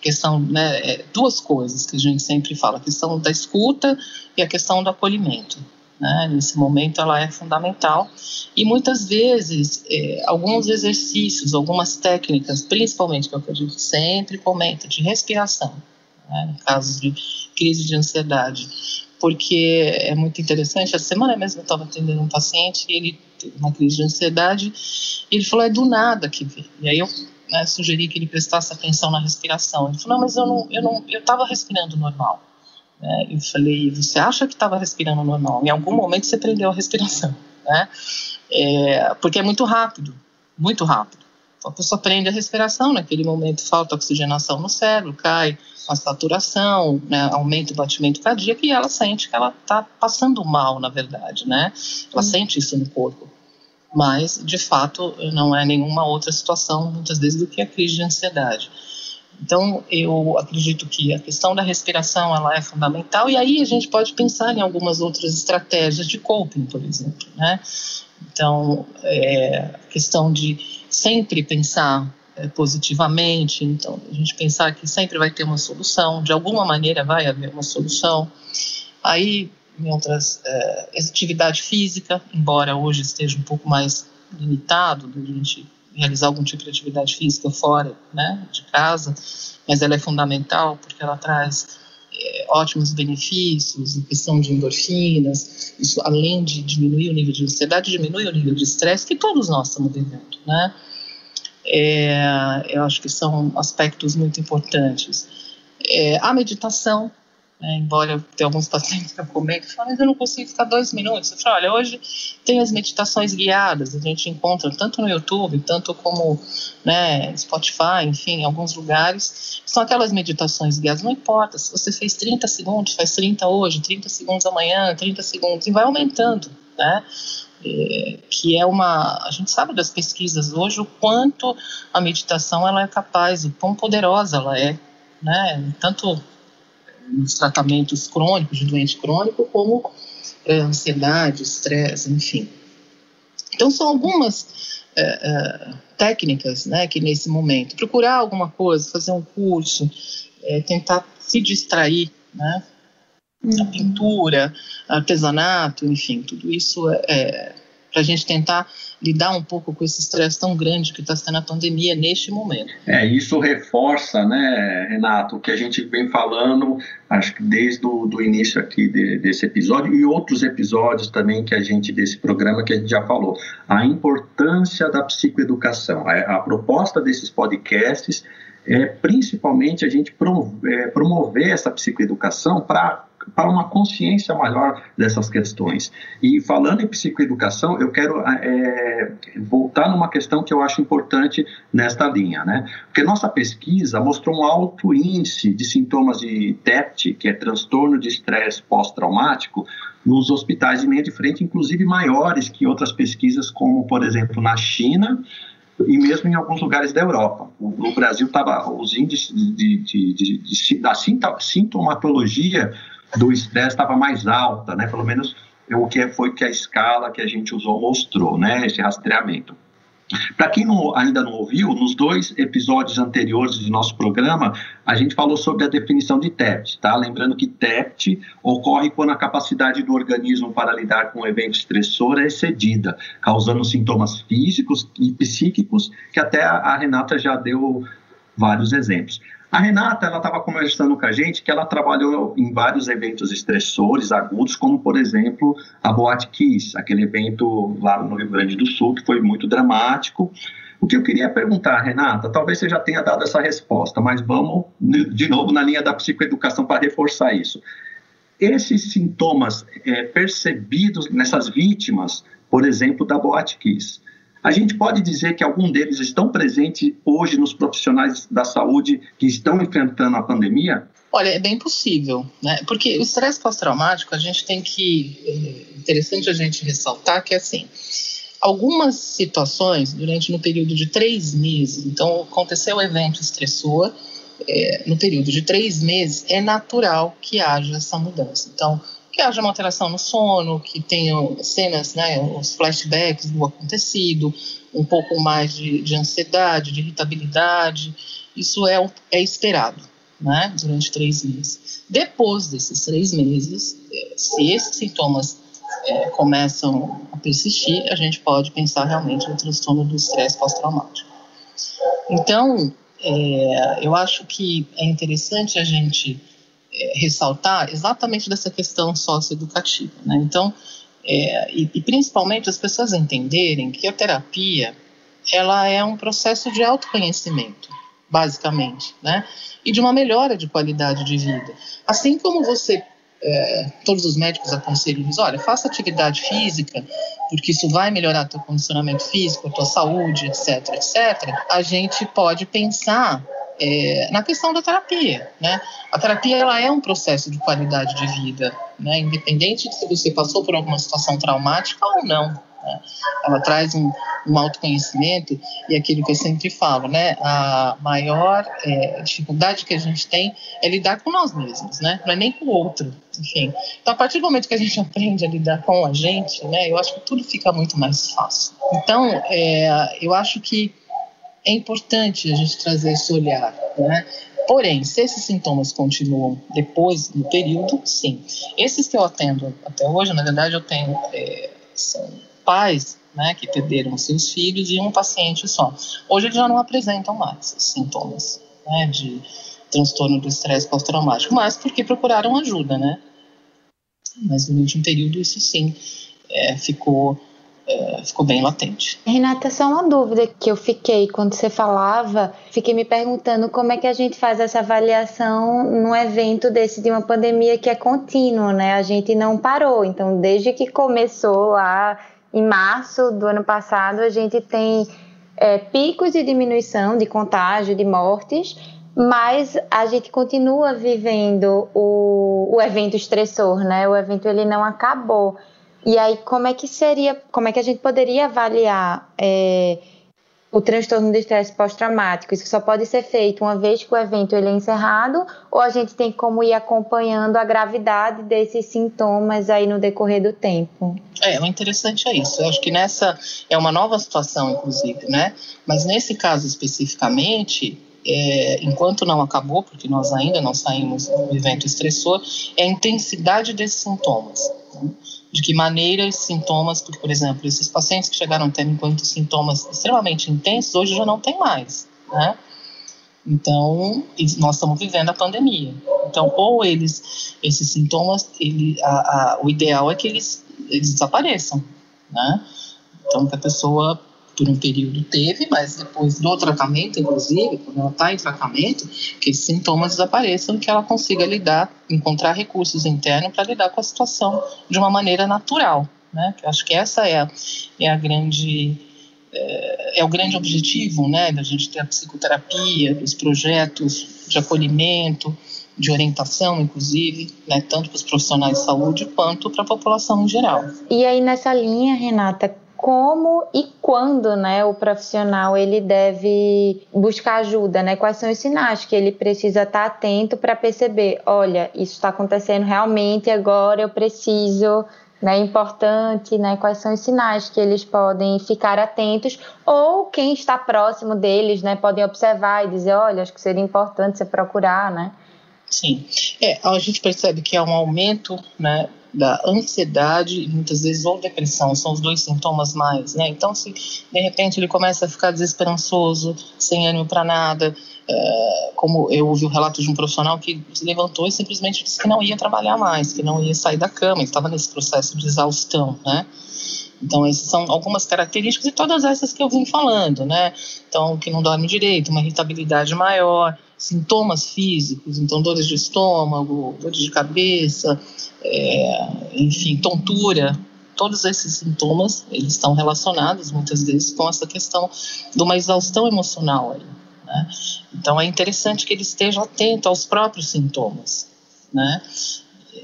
questão, né, é, duas coisas que a gente sempre fala: a questão da escuta e a questão do acolhimento. Né? Nesse momento, ela é fundamental. E muitas vezes, é, alguns exercícios, algumas técnicas, principalmente que é o que a gente sempre comenta, de respiração, né, em casos de crise de ansiedade, porque é muito interessante. A semana mesmo eu estava atendendo um paciente e ele teve uma crise de ansiedade e ele falou: é do nada que vem. E aí eu né, sugeri que ele prestasse atenção na respiração. Ele falou: não, mas eu não, eu não, eu estava respirando normal. É, eu falei: você acha que estava respirando normal? Em algum momento você prendeu a respiração, né? É, porque é muito rápido, muito rápido. Então, a pessoa prende a respiração naquele momento, falta oxigenação no cérebro, cai a saturação, né, aumenta o batimento cardíaco e ela sente que ela está passando mal, na verdade, né? Ela hum. sente isso no corpo. Mas, de fato, não é nenhuma outra situação, muitas vezes, do que a crise de ansiedade. Então, eu acredito que a questão da respiração ela é fundamental e aí a gente pode pensar em algumas outras estratégias de coping, por exemplo, né? Então, é, a questão de sempre pensar é, positivamente. Então, a gente pensar que sempre vai ter uma solução, de alguma maneira vai haver uma solução. Aí, em outras, é, atividade física, embora hoje esteja um pouco mais limitado a gente realizar algum tipo de atividade física fora né, de casa, mas ela é fundamental porque ela traz é, ótimos benefícios, em questão de endorfinas, isso além de diminuir o nível de ansiedade, diminui o nível de estresse que todos nós estamos vivendo, né? É, eu acho que são aspectos muito importantes. É, a meditação, né, embora tenha alguns pacientes que eu comento, mas eu não consigo ficar dois minutos. Eu falo, olha, hoje tem as meditações guiadas, a gente encontra tanto no YouTube, tanto como né, Spotify, enfim, em alguns lugares. São aquelas meditações guiadas, não importa, se você fez 30 segundos, faz 30 hoje, 30 segundos amanhã, 30 segundos, e vai aumentando, né? É, que é uma a gente sabe das pesquisas hoje o quanto a meditação ela é capaz o quão poderosa ela é né tanto nos tratamentos crônicos de doente crônico como é, ansiedade estresse enfim então são algumas é, é, técnicas né que nesse momento procurar alguma coisa fazer um curso é, tentar se distrair né a uhum. pintura, artesanato, enfim, tudo isso é, é para a gente tentar lidar um pouco com esse estresse tão grande que está sendo a pandemia neste momento. É, isso reforça, né, Renato, o que a gente vem falando, acho que desde o início aqui de, desse episódio e outros episódios também que a gente, desse programa que a gente já falou, a importância da psicoeducação. A, a proposta desses podcasts é principalmente a gente promover, é, promover essa psicoeducação para para uma consciência maior dessas questões. E falando em psicoeducação, eu quero é, voltar numa questão que eu acho importante nesta linha, né? Porque nossa pesquisa mostrou um alto índice de sintomas de TEPT, que é transtorno de estresse pós-traumático, nos hospitais de linha de frente, inclusive maiores que outras pesquisas, como, por exemplo, na China, e mesmo em alguns lugares da Europa. No Brasil, tava, os índices de, de, de da sintomatologia do estresse estava mais alta, né? Pelo menos o que foi que a escala que a gente usou mostrou, né? Esse rastreamento. Para quem não, ainda não ouviu, nos dois episódios anteriores do nosso programa, a gente falou sobre a definição de TEPT, tá? Lembrando que TEPT ocorre quando a capacidade do organismo para lidar com um evento estressor é excedida, causando sintomas físicos e psíquicos, que até a Renata já deu vários exemplos. A Renata, ela estava conversando com a gente que ela trabalhou em vários eventos estressores agudos, como, por exemplo, a Boate Kiss, aquele evento lá no Rio Grande do Sul, que foi muito dramático, O que eu queria perguntar, Renata, talvez você já tenha dado essa resposta, mas vamos de novo na linha da psicoeducação para reforçar isso. Esses sintomas é, percebidos nessas vítimas, por exemplo, da Boate Kiss, a gente pode dizer que algum deles estão presentes hoje nos profissionais da saúde que estão enfrentando a pandemia? Olha, é bem possível, né? Porque o estresse pós-traumático, a gente tem que. É interessante a gente ressaltar que, assim, algumas situações, durante no período de três meses, então aconteceu o evento estressor, é, no período de três meses, é natural que haja essa mudança. Então, que haja uma alteração no sono, que tenham cenas, né, os flashbacks do acontecido, um pouco mais de, de ansiedade, de irritabilidade, isso é, é esperado né, durante três meses. Depois desses três meses, é, se esses sintomas é, começam a persistir, a gente pode pensar realmente no transtorno do estresse pós-traumático. Então, é, eu acho que é interessante a gente ressaltar exatamente dessa questão socioeducativa. Né? Então, é, e, e, principalmente as pessoas entenderem que a terapia ela é um processo de autoconhecimento, basicamente, né? e de uma melhora de qualidade de vida. Assim como você é, todos os médicos aconselham olha, faça atividade física, porque isso vai melhorar teu condicionamento físico, tua saúde, etc, etc. A gente pode pensar é, na questão da terapia, né? A terapia ela é um processo de qualidade de vida, né? Independente de se você passou por alguma situação traumática ou não. Né? Ela traz um, um autoconhecimento e aquilo que eu sempre falo, né? A maior é, dificuldade que a gente tem é lidar com nós mesmos, né? Não é nem com o outro, enfim. Então, a partir do momento que a gente [laughs] aprende a lidar com a gente, né? Eu acho que tudo fica muito mais fácil. Então, é, eu acho que é importante a gente trazer esse olhar, né? Porém, se esses sintomas continuam depois do período, sim. Esses que eu atendo até hoje, na verdade, eu tenho é, são pais né, que perderam seus filhos e um paciente só. Hoje eles já não apresentam mais esses sintomas né, de transtorno do estresse pós-traumático, mas porque procuraram ajuda, né? Mas durante um período isso sim é, ficou é, ficou bem latente. Renata, só uma dúvida que eu fiquei quando você falava, fiquei me perguntando como é que a gente faz essa avaliação num evento desse de uma pandemia que é contínuo, né? A gente não parou, então desde que começou lá em março do ano passado, a gente tem é, picos de diminuição de contágio, de mortes, mas a gente continua vivendo o, o evento estressor, né? O evento ele não acabou. E aí, como é que seria, como é que a gente poderia avaliar é, o transtorno do estresse pós-traumático? Isso só pode ser feito uma vez que o evento ele é encerrado, ou a gente tem como ir acompanhando a gravidade desses sintomas aí no decorrer do tempo? É, o interessante é isso. Eu acho que nessa é uma nova situação, inclusive, né? Mas nesse caso especificamente, é, enquanto não acabou, porque nós ainda não saímos do evento estressor, é a intensidade desses sintomas. Né? De que maneira esses sintomas, porque, por exemplo, esses pacientes que chegaram ter enquanto sintomas extremamente intensos, hoje já não tem mais, né? Então, nós estamos vivendo a pandemia. Então, ou eles, esses sintomas, ele, a, a, o ideal é que eles, eles desapareçam, né? Então, que a pessoa por um período teve, mas depois do tratamento, inclusive, quando ela está em tratamento, que esses sintomas desapareçam, que ela consiga lidar, encontrar recursos internos para lidar com a situação de uma maneira natural. Né? Eu acho que essa é a, é a grande é, é o grande objetivo, né, da gente ter a psicoterapia, dos projetos de acolhimento, de orientação, inclusive, né, tanto para os profissionais de saúde quanto para a população em geral. E aí nessa linha, Renata, como e quando, né, o profissional ele deve buscar ajuda, né? Quais são os sinais que ele precisa estar atento para perceber, olha, isso está acontecendo realmente agora, eu preciso, né, importante, né? Quais são os sinais que eles podem ficar atentos ou quem está próximo deles, né, podem observar e dizer, olha, acho que seria importante você procurar, né? Sim, é, a gente percebe que há um aumento, né, da ansiedade e muitas vezes ou depressão, são os dois sintomas mais, né? Então, se de repente ele começa a ficar desesperançoso, sem ânimo para nada, é, como eu ouvi o relato de um profissional que se levantou e simplesmente disse que não ia trabalhar mais, que não ia sair da cama, estava nesse processo de exaustão, né? Então, essas são algumas características e todas essas que eu vim falando, né? Então, que não dorme direito, uma irritabilidade maior, sintomas físicos, então dores de estômago, dores de cabeça, é, enfim, tontura, todos esses sintomas, eles estão relacionados muitas vezes com essa questão de uma exaustão emocional aí, né? Então, é interessante que ele esteja atento aos próprios sintomas, né?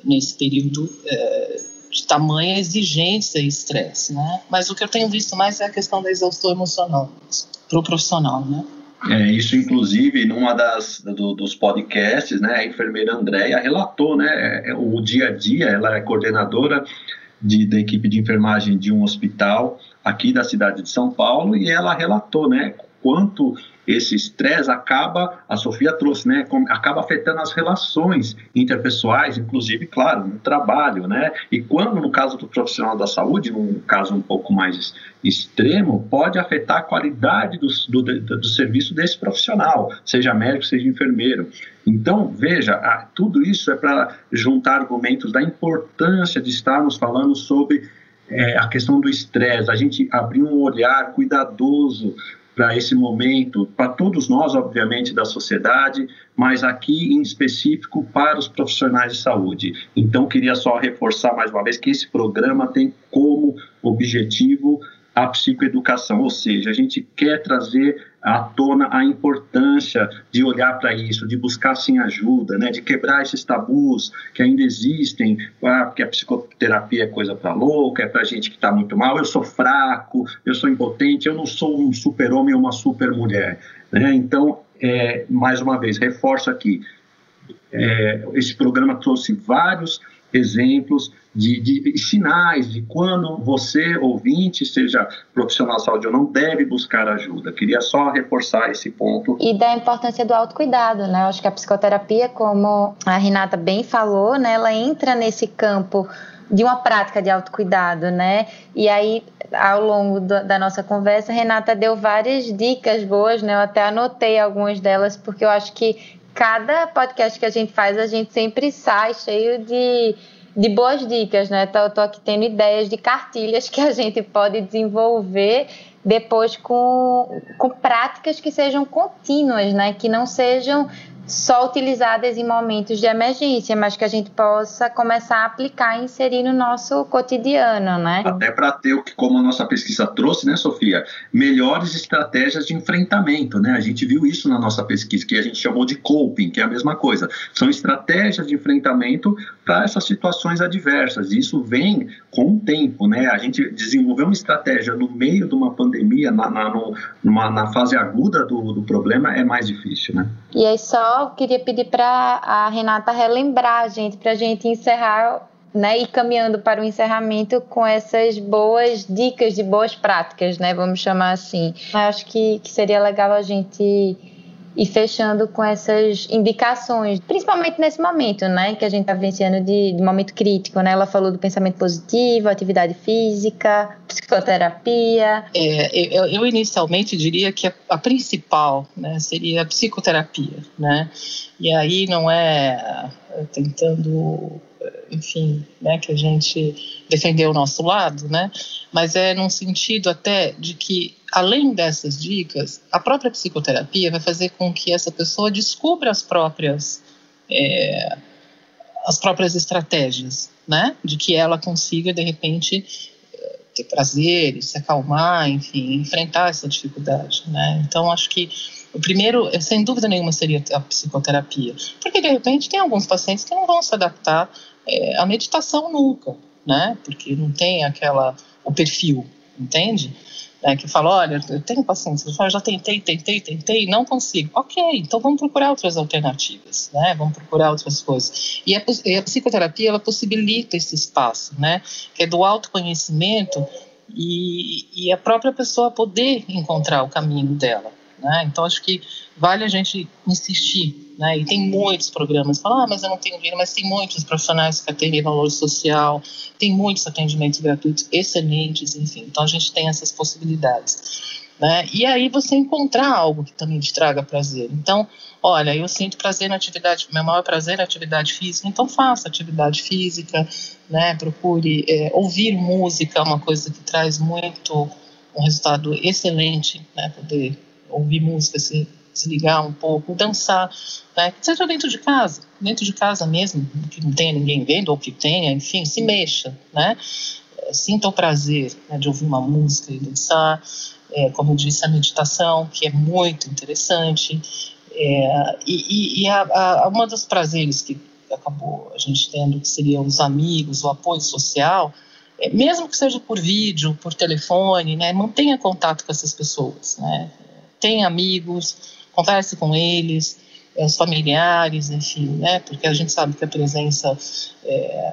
Nesse período é, de tamanha exigência e estresse, né? Mas o que eu tenho visto mais é a questão da exaustão emocional para o profissional, né? É, isso, inclusive, numa das do, dos podcasts, né, a enfermeira Andréia relatou, né, é, é, o dia a dia, ela é coordenadora de, da equipe de enfermagem de um hospital aqui da cidade de São Paulo e ela relatou, né, quanto esse estresse acaba, a Sofia trouxe, né, acaba afetando as relações interpessoais, inclusive, claro, no trabalho, né, e quando, no caso do profissional da saúde, num caso um pouco mais extremo, pode afetar a qualidade do, do, do serviço desse profissional, seja médico, seja enfermeiro. Então, veja, tudo isso é para juntar argumentos da importância de estarmos falando sobre é, a questão do estresse, a gente abrir um olhar cuidadoso para esse momento, para todos nós, obviamente, da sociedade, mas aqui em específico para os profissionais de saúde. Então, queria só reforçar mais uma vez que esse programa tem como objetivo a psicoeducação, ou seja, a gente quer trazer à tona a importância de olhar para isso, de buscar sim ajuda, né, de quebrar esses tabus que ainda existem, ah, porque a psicoterapia é coisa para louca, é para gente que está muito mal, eu sou fraco, eu sou impotente, eu não sou um super-homem ou uma super-mulher. Né? Então, é, mais uma vez, reforço aqui, é, esse programa trouxe vários exemplos de, de, sinais de quando você, ouvinte, seja profissional de saúde ou não, deve buscar ajuda. Queria só reforçar esse ponto. E da importância do autocuidado, né? Eu acho que a psicoterapia, como a Renata bem falou, né, ela entra nesse campo de uma prática de autocuidado, né? E aí, ao longo do, da nossa conversa, a Renata deu várias dicas boas, né? Eu até anotei algumas delas, porque eu acho que cada podcast que a gente faz, a gente sempre sai cheio de de boas dicas, né? Eu tô aqui tendo ideias de cartilhas que a gente pode desenvolver depois com, com práticas que sejam contínuas, né? Que não sejam só utilizadas em momentos de emergência, mas que a gente possa começar a aplicar e inserir no nosso cotidiano, né? Até para ter o que, como a nossa pesquisa trouxe, né, Sofia, melhores estratégias de enfrentamento, né? A gente viu isso na nossa pesquisa, que a gente chamou de coping, que é a mesma coisa. São estratégias de enfrentamento para essas situações adversas. E isso vem com o tempo, né? A gente desenvolveu uma estratégia no meio de uma pandemia, na, na, no, numa, na fase aguda do, do problema, é mais difícil, né? E aí só queria pedir para a Renata relembrar a gente, para a gente encerrar né, e caminhando para o encerramento com essas boas dicas de boas práticas, né, vamos chamar assim. Eu acho que, que seria legal a gente e fechando com essas indicações, principalmente nesse momento, né, que a gente está vivenciando de, de, momento crítico, né? Ela falou do pensamento positivo, atividade física, psicoterapia. É, eu, eu, inicialmente diria que a, a, principal, né, seria a psicoterapia, né? E aí não é, é tentando enfim, né, que a gente defendeu o nosso lado, né, mas é num sentido até de que, além dessas dicas, a própria psicoterapia vai fazer com que essa pessoa descubra as próprias, é, as próprias estratégias, né, de que ela consiga, de repente, ter prazer, se acalmar, enfim, enfrentar essa dificuldade, né, então acho que o primeiro, sem dúvida nenhuma, seria a psicoterapia, porque de repente tem alguns pacientes que não vão se adaptar é, a meditação nunca, né? Porque não tem aquela o perfil, entende? É, que fala, olha, eu tenho pacientes, eu já tentei, tentei, tentei, não consigo. Ok, então vamos procurar outras alternativas, né? Vamos procurar outras coisas. E a, a psicoterapia ela possibilita esse espaço, né? Que é do autoconhecimento e, e a própria pessoa poder encontrar o caminho dela. Né? Então, acho que vale a gente insistir. Né? E tem muitos programas, falam, ah, mas eu não tenho dinheiro, mas tem muitos profissionais que atendem valor social, tem muitos atendimentos gratuitos excelentes, enfim. Então, a gente tem essas possibilidades. Né? E aí você encontrar algo que também te traga prazer. Então, olha, eu sinto prazer na atividade, meu maior prazer é atividade física, então faça atividade física, né? Procure é, ouvir música, é uma coisa que traz muito um resultado excelente, né? Poder ouvir música, se desligar um pouco, dançar, né? seja dentro de casa, dentro de casa mesmo, que não tenha ninguém vendo ou que tenha, enfim, se mexa, né? Sinta o prazer né, de ouvir uma música e dançar, é, como eu disse, a meditação, que é muito interessante. É, e, e a, a, uma dos prazeres que acabou a gente tendo, que seriam os amigos, o apoio social, é, mesmo que seja por vídeo, por telefone, né, mantenha contato com essas pessoas, né, tenha amigos, converse com eles, é, os familiares, enfim, né, porque a gente sabe que a presença é,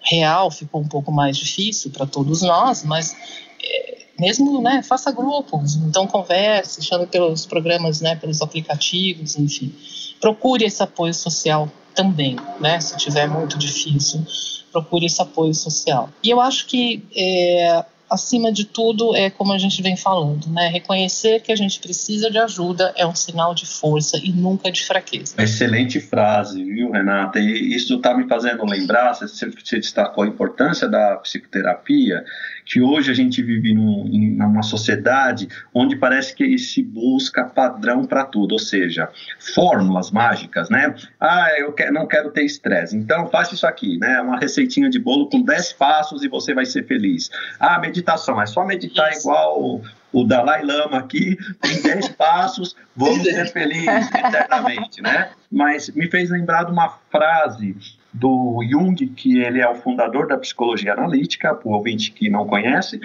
real ficou um pouco mais difícil para todos nós, mas é, mesmo, né, faça grupos, então converse, chame pelos programas, né, pelos aplicativos, enfim. Procure esse apoio social também, né, se tiver muito difícil, procure esse apoio social. E eu acho que é, acima de tudo, é como a gente vem falando, né? Reconhecer que a gente precisa de ajuda é um sinal de força e nunca de fraqueza. Excelente frase, viu, Renata? E isso está me fazendo lembrar, você, destacou a importância da psicoterapia, que hoje a gente vive num, em uma sociedade onde parece que se busca padrão para tudo, ou seja, fórmulas mágicas, né? Ah, eu quero, não quero ter estresse, então faça isso aqui, né? Uma receitinha de bolo com 10 passos e você vai ser feliz. Ah, meditação, é só meditar isso. igual o Dalai Lama aqui, tem [laughs] 10 passos, vamos ser felizes eternamente, né? Mas me fez lembrar de uma frase do Jung, que ele é o fundador da psicologia analítica, para o ouvinte que não conhece,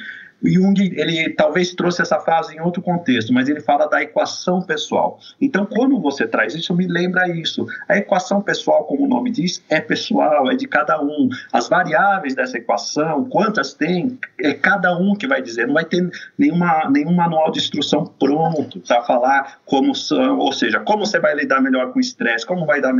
Jung, ele talvez trouxe essa frase em outro contexto, mas ele fala da equação pessoal. Então, quando você traz isso, me lembra isso. A equação pessoal, como o nome diz, é pessoal, é de cada um. As variáveis dessa equação, quantas tem, é cada um que vai dizer. Não vai ter nenhuma, nenhum manual de instrução pronto para falar como são, ou seja, como você vai lidar melhor com o estresse, como vai dar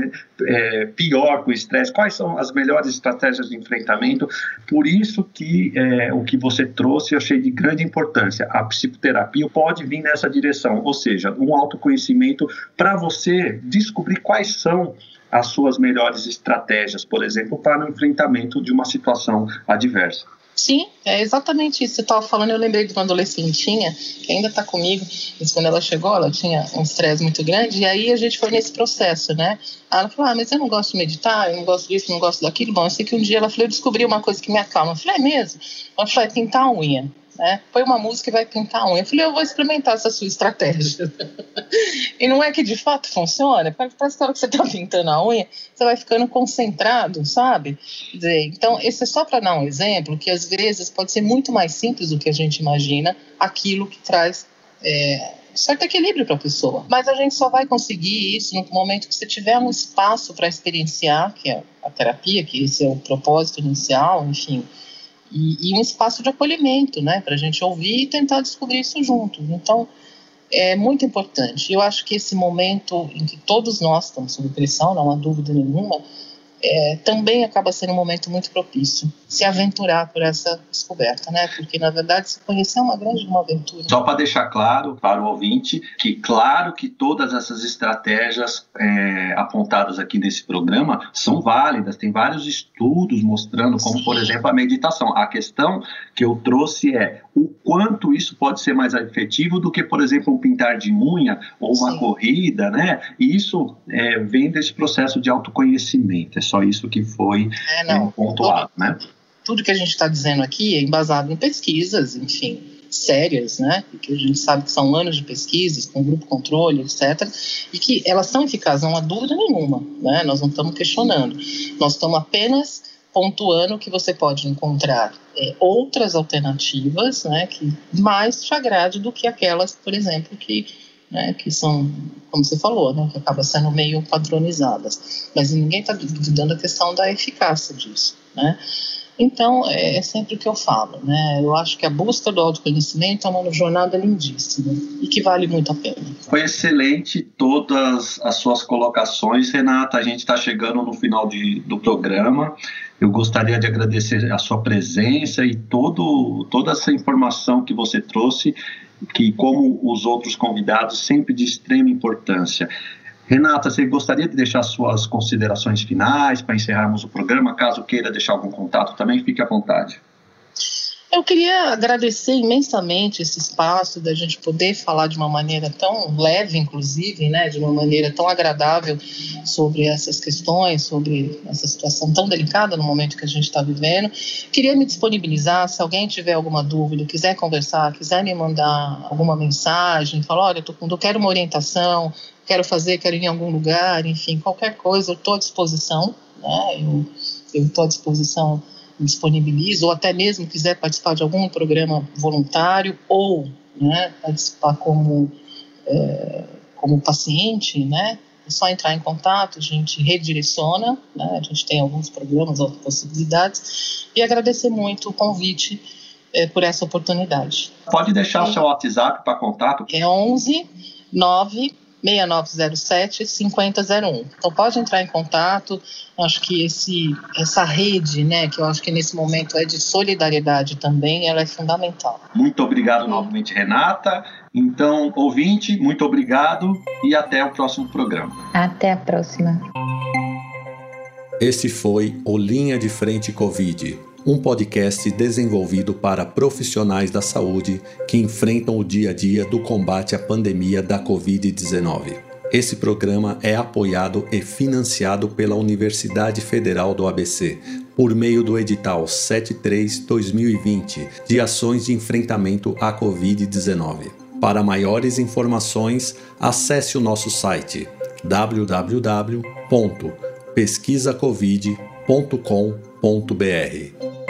é, pior com o estresse, quais são as melhores estratégias de enfrentamento. Por isso que é, o que você trouxe, eu achei de grande importância. A psicoterapia pode vir nessa direção, ou seja, um autoconhecimento para você descobrir quais são as suas melhores estratégias, por exemplo, para o enfrentamento de uma situação adversa. Sim, é exatamente isso. Você estava falando, eu lembrei de uma adolescentinha que ainda está comigo, mas quando ela chegou, ela tinha um estresse muito grande, e aí a gente foi nesse processo, né? Ela falou, ah, mas eu não gosto de meditar, eu não gosto disso, não gosto daquilo. Bom, eu sei que um dia ela falou, eu descobri uma coisa que me acalma. Eu falei, é mesmo? Ela falou, é pintar a unha né? Põe uma música e vai pintar a unha. Eu falei, eu vou experimentar essa sua estratégia. [laughs] e não é que de fato funciona, parece que hora que você está pintando a unha, você vai ficando concentrado, sabe? Dizer, então, esse é só para dar um exemplo, que às vezes pode ser muito mais simples do que a gente imagina, aquilo que traz é, certo equilíbrio para a pessoa. Mas a gente só vai conseguir isso no momento que você tiver um espaço para experienciar, que é a terapia, que esse é o propósito inicial, enfim, e, e um espaço de acolhimento, né, para a gente ouvir e tentar descobrir isso juntos. Então, é muito importante. Eu acho que esse momento em que todos nós estamos sob pressão, não há dúvida nenhuma, é, também acaba sendo um momento muito propício se aventurar por essa descoberta, né? Porque na verdade se conhecer é uma grande uma aventura. Só para deixar claro para o ouvinte que claro que todas essas estratégias é, apontadas aqui nesse programa são válidas. Tem vários estudos mostrando como, Sim. por exemplo, a meditação. A questão que eu trouxe é o quanto isso pode ser mais efetivo do que, por exemplo, um pintar de unha ou uma Sim. corrida, né? E isso é, vem desse processo de autoconhecimento. É só isso que foi é, não, é, pontuado, tudo, né? Tudo que a gente está dizendo aqui é embasado em pesquisas, enfim, sérias, né? Que a gente sabe que são anos de pesquisas com grupo controle, etc. E que elas são eficazes, não há dúvida nenhuma, né? Nós não estamos questionando. Nós estamos apenas pontuando que você pode encontrar é, outras alternativas, né, que mais te agrade do que aquelas, por exemplo, que né, que são, como você falou, né, que acaba sendo meio padronizadas. Mas ninguém está duvidando da questão da eficácia disso, né? Então, é, é, sempre o que eu falo, né? Eu acho que a busca do autoconhecimento é uma jornada lindíssima e que vale muito a pena. Foi excelente todas as suas colocações, Renata. A gente está chegando no final de, do programa. Eu gostaria de agradecer a sua presença e todo, toda essa informação que você trouxe, que, como os outros convidados, sempre de extrema importância. Renata, você gostaria de deixar suas considerações finais para encerrarmos o programa? Caso queira deixar algum contato também, fique à vontade. Eu queria agradecer imensamente esse espaço da gente poder falar de uma maneira tão leve, inclusive, né, de uma maneira tão agradável sobre essas questões, sobre essa situação tão delicada no momento que a gente está vivendo. Queria me disponibilizar, se alguém tiver alguma dúvida, quiser conversar, quiser me mandar alguma mensagem, falar, olha, eu, tô, eu quero uma orientação, quero fazer, quero ir em algum lugar, enfim, qualquer coisa, eu estou à disposição, né? Eu estou à disposição, disponibilizo, ou até mesmo quiser participar de algum programa voluntário, ou né, participar como, é, como paciente, né? É só entrar em contato, a gente redireciona, né? a gente tem alguns programas, outras possibilidades, e agradecer muito o convite é, por essa oportunidade. Pode deixar o seu WhatsApp para contato? É 11 9 6907 5001. Então pode entrar em contato. Acho que esse essa rede, né, que eu acho que nesse momento é de solidariedade também, ela é fundamental. Muito obrigado novamente, Renata. Então, ouvinte, muito obrigado e até o próximo programa. Até a próxima. Esse foi o Linha de Frente Covid um podcast desenvolvido para profissionais da saúde que enfrentam o dia a dia do combate à pandemia da Covid-19. Esse programa é apoiado e financiado pela Universidade Federal do ABC, por meio do edital 73-2020 de ações de enfrentamento à Covid-19. Para maiores informações, acesse o nosso site www.pesquisacovid.com.br. .br